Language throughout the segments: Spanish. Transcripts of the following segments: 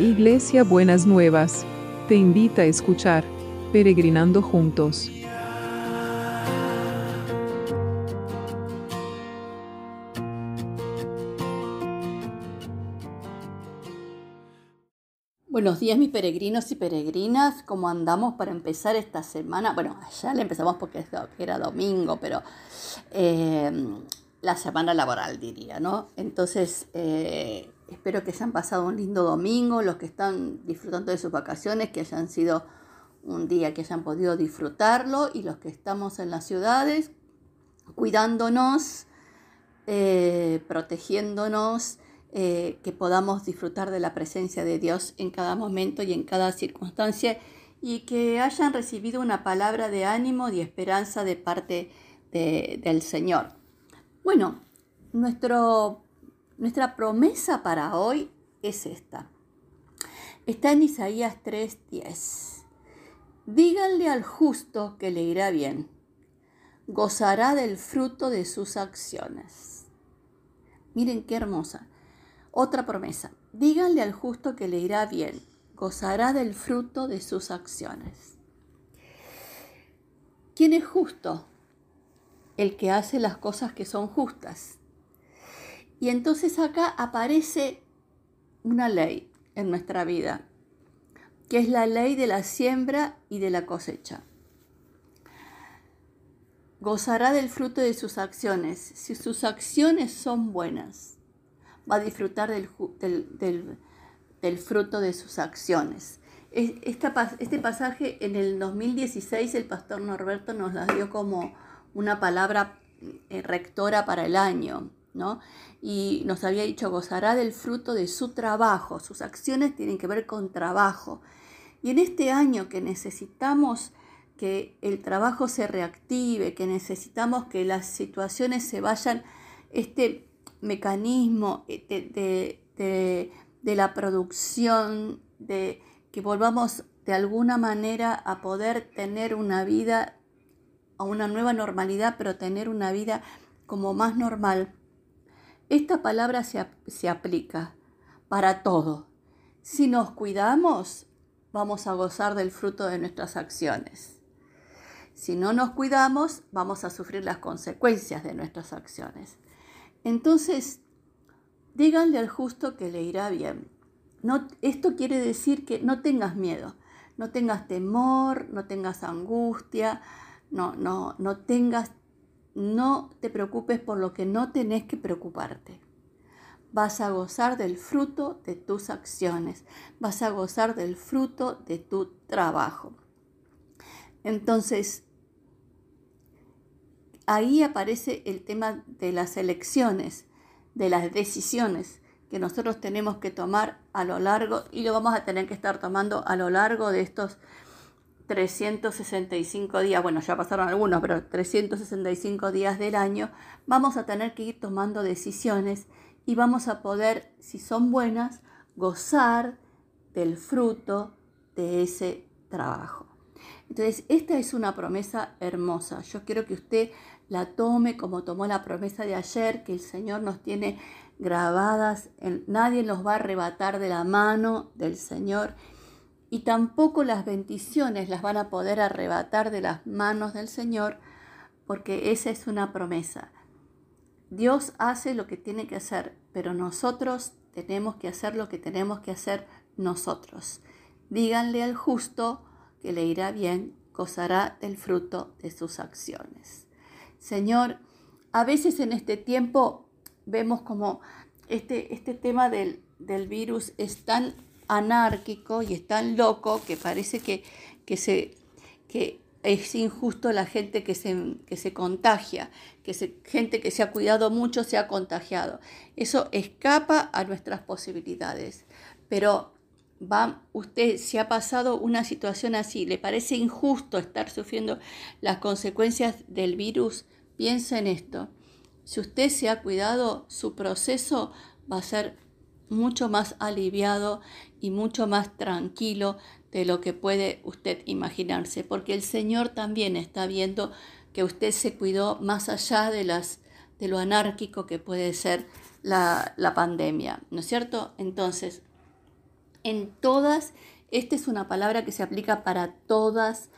Iglesia Buenas Nuevas, te invita a escuchar Peregrinando Juntos. Buenos días mis peregrinos y peregrinas, ¿cómo andamos para empezar esta semana? Bueno, ya le empezamos porque era domingo, pero eh, la semana laboral diría, ¿no? Entonces, eh, espero que hayan pasado un lindo domingo, los que están disfrutando de sus vacaciones, que hayan sido un día que hayan podido disfrutarlo y los que estamos en las ciudades, cuidándonos, eh, protegiéndonos eh, que podamos disfrutar de la presencia de Dios en cada momento y en cada circunstancia y que hayan recibido una palabra de ánimo y esperanza de parte del Señor. Bueno, nuestro, nuestra promesa para hoy es esta. Está en Isaías 3:10. Díganle al justo que le irá bien, gozará del fruto de sus acciones. Miren qué hermosa. Otra promesa. Díganle al justo que le irá bien, gozará del fruto de sus acciones. ¿Quién es justo? El que hace las cosas que son justas. Y entonces acá aparece una ley en nuestra vida, que es la ley de la siembra y de la cosecha. Gozará del fruto de sus acciones si sus acciones son buenas va a disfrutar del, fruto de sus acciones. este pasaje en el 2016 el pastor Norberto nos la dio como una palabra eh, rectora para el año, ¿no? Y nos había dicho, gozará del fruto de su trabajo, sus acciones tienen que ver con trabajo. Y en este año que necesitamos que el trabajo se reactive, que necesitamos que las situaciones se vayan, este, mecanismo eh, de, la producción, de que volvamos de alguna manera a poder tener una vida, a una nueva normalidad, pero tener una vida como más normal. Esta palabra se, se aplica para todo. Si nos cuidamos, vamos a gozar del fruto de nuestras acciones. Si no nos cuidamos, vamos a sufrir las consecuencias de nuestras acciones. Entonces, díganle al justo que le irá bien. No, esto quiere decir que no tengas miedo, no tengas temor, no tengas angustia, no, no, no tengas, no te preocupes por lo que no tenés que preocuparte. Vas a gozar del fruto de tus acciones, vas a gozar del fruto de tu trabajo. Entonces, ahí aparece el tema de las elecciones, de las decisiones que nosotros tenemos que tomar a lo largo y lo vamos a tener que estar tomando a lo largo de estos 365 días, bueno, ya pasaron algunos, pero 365 días del año, vamos a tener que ir tomando decisiones y vamos a poder, si son buenas, gozar del fruto de ese trabajo. Entonces, esta es una promesa hermosa. Yo quiero que usted la tome como tomó la promesa de ayer, que el Señor nos tiene grabadas, nadie nos va a arrebatar de la mano del Señor y tampoco las bendiciones las van a poder arrebatar de las manos del Señor, porque esa es una promesa. Dios hace lo que tiene que hacer, pero nosotros tenemos que hacer lo que tenemos que hacer nosotros. Díganle al justo que le irá bien, gozará del fruto de sus acciones. Señor, a veces en este tiempo vemos como este, este tema del, virus es tan anárquico y es tan loco que parece que, que, se, que es injusto la gente que se, que se contagia, que se, gente que se ha cuidado mucho se ha contagiado. Eso escapa a nuestras posibilidades. Pero va usted si ha pasado una situación así, le parece injusto estar sufriendo las consecuencias del virus, piensa en esto. Si usted se ha cuidado, su proceso va a ser mucho más aliviado y mucho más tranquilo de lo que puede usted imaginarse, porque el Señor también está viendo que usted se cuidó más allá de las de lo anárquico que puede ser la, la pandemia, ¿no es cierto? Entonces, en todas, esta es una palabra que se aplica para todas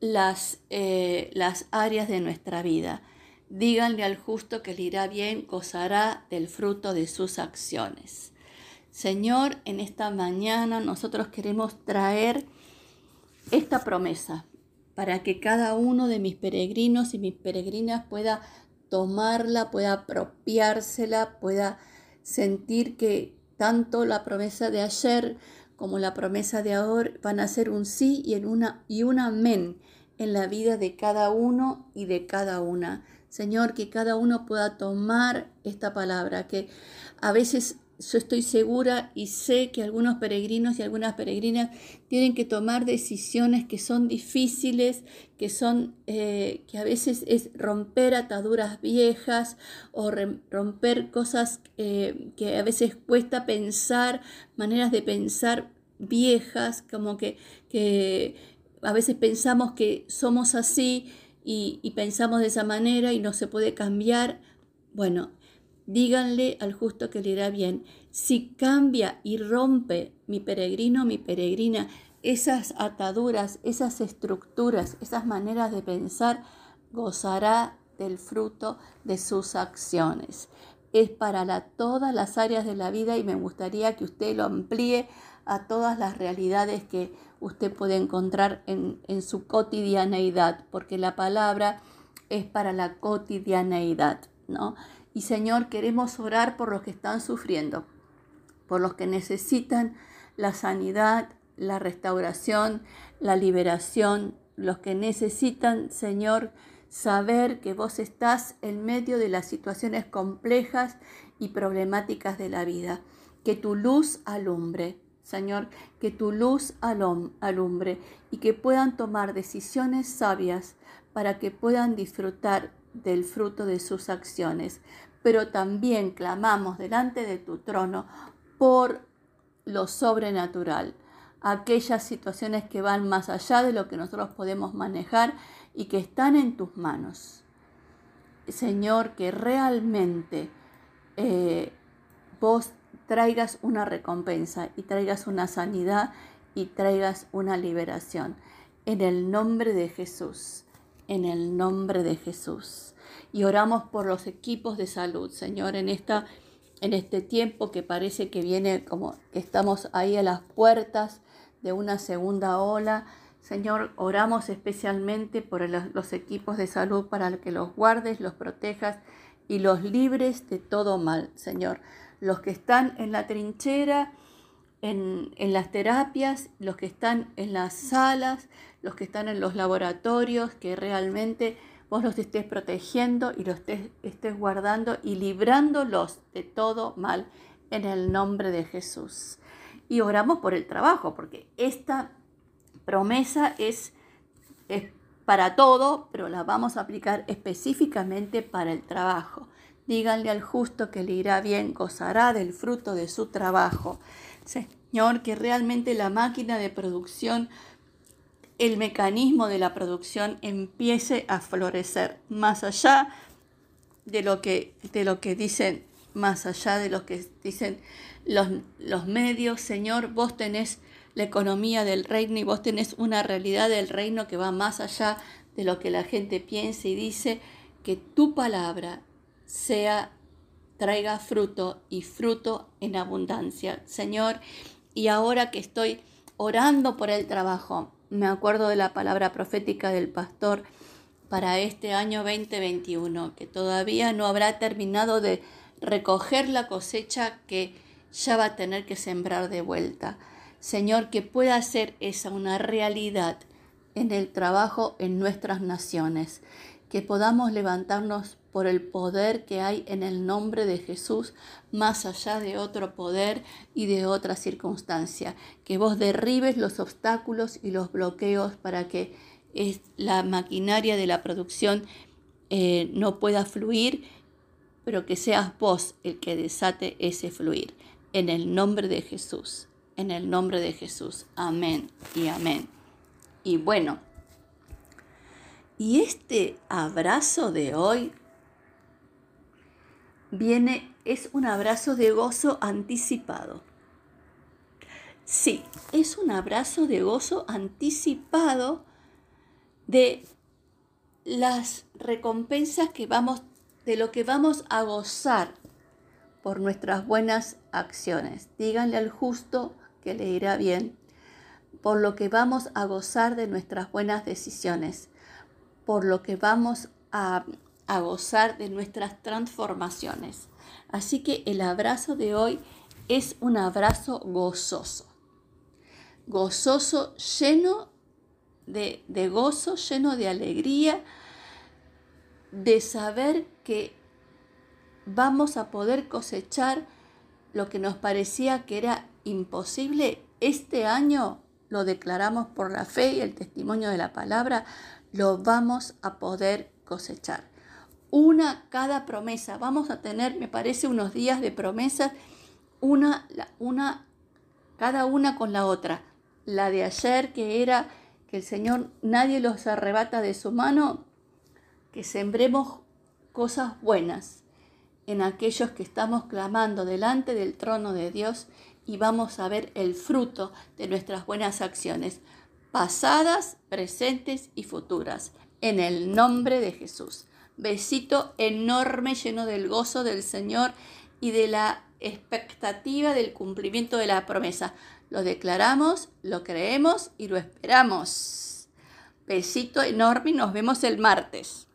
las, eh, las áreas de nuestra vida. Díganle al justo que le irá bien, gozará del fruto de sus acciones. Señor, en esta mañana nosotros queremos traer esta promesa para que cada uno de mis peregrinos y mis peregrinas pueda tomarla, pueda apropiársela, pueda sentir que tanto la promesa de ayer como la promesa de ahora van a ser un sí y, una, y un amén en la vida de cada uno y de cada una. Señor, que cada uno pueda tomar esta palabra, que a veces yo estoy segura y sé que algunos peregrinos y algunas peregrinas tienen que tomar decisiones que son difíciles, que son eh, que a veces es romper ataduras viejas o romper cosas eh, que a veces cuesta pensar, maneras de pensar viejas, como que, que a veces pensamos que somos así y, y pensamos de esa manera y no se puede cambiar. Bueno, díganle al justo que le irá bien. Si cambia y rompe mi peregrino, mi peregrina, esas ataduras, esas estructuras, esas maneras de pensar, gozará del fruto de sus acciones. Es para todas las áreas de la vida y me gustaría que usted lo amplíe a todas las realidades que usted puede encontrar en, en su cotidianeidad, porque la palabra es para la cotidianeidad, ¿no? Y Señor, queremos orar por los que están sufriendo, por los que necesitan la sanidad, la restauración, la liberación, los que necesitan, Señor, saber que vos estás en medio de las situaciones complejas y problemáticas de la vida. Que tu luz alumbre, Señor, que tu luz alumbre y que puedan tomar decisiones sabias para que puedan disfrutar del fruto de sus acciones, pero también clamamos delante de tu trono por lo sobrenatural, aquellas situaciones que van más allá de lo que nosotros podemos manejar y que están en tus manos. Señor, que realmente eh, vos traigas una recompensa y traigas una sanidad y traigas una liberación. En el nombre de Jesús, en el nombre de Jesús y oramos por los equipos de salud, Señor, en esta en este tiempo que parece que viene como estamos ahí a las puertas de una segunda ola. Señor, oramos especialmente por los equipos de salud para que los guardes, los protejas y los libres de todo mal, Señor. Los que están en la trinchera, en, en, las terapias, los que están en las salas, los que están en los laboratorios, que realmente vos los estés protegiendo y los estés, estés guardando y librándolos de todo mal en el nombre de Jesús. Y oramos por el trabajo, porque esta promesa es, es para todo, pero la vamos a aplicar específicamente para el trabajo. Díganle al justo que le irá bien, gozará del fruto de su trabajo. Señor, que realmente la máquina de producción el mecanismo de la producción empiece a florecer más allá de lo que, de lo que dicen, más allá de lo que dicen los, los medios. Señor, vos tenés la economía del reino y vos tenés una realidad del reino que va más allá de lo que la gente piensa y dice, que tu palabra sea traiga fruto y fruto en abundancia. Señor, y ahora que estoy orando por el trabajo, me acuerdo de la palabra profética del pastor para este año 2021, que todavía no habrá terminado de recoger la cosecha que ya va a tener que sembrar de vuelta. Señor, que pueda ser esa una realidad en el trabajo en nuestras naciones, que podamos levantarnos por el poder que hay en el nombre de Jesús, más allá de otro poder y de otra circunstancia. Que vos derribes los obstáculos y los bloqueos para que la maquinaria de la producción eh, no pueda fluir, pero que seas vos el que desate ese fluir. En el nombre de Jesús, en el nombre de Jesús. Amén y amén. Y bueno, y este abrazo de hoy viene, es un abrazo de gozo anticipado. Sí, es un abrazo de gozo anticipado de las recompensas que vamos, de lo que vamos a gozar por nuestras buenas acciones. Díganle al justo que le irá bien, por lo que vamos a gozar de nuestras buenas decisiones, por lo que vamos a, a gozar de nuestras transformaciones. Así que el abrazo de hoy es un abrazo gozoso gozoso, lleno de, gozo, lleno de alegría, de saber que vamos a poder cosechar lo que nos parecía que era imposible. Este año lo declaramos por la fe y el testimonio de la palabra, lo vamos a poder cosechar. Una cada promesa. Vamos a tener, me parece, unos días de promesas, una, una, cada una con la otra la de ayer, que era que el Señor nadie los arrebata de su mano, que sembremos cosas buenas en aquellos que estamos clamando delante del trono de Dios y vamos a ver el fruto de nuestras buenas acciones, pasadas, presentes y futuras, en el nombre de Jesús. Besito enorme lleno del gozo del Señor y de la expectativa del cumplimiento de la promesa. Lo declaramos, lo creemos y lo esperamos. Besito enorme y nos vemos el martes.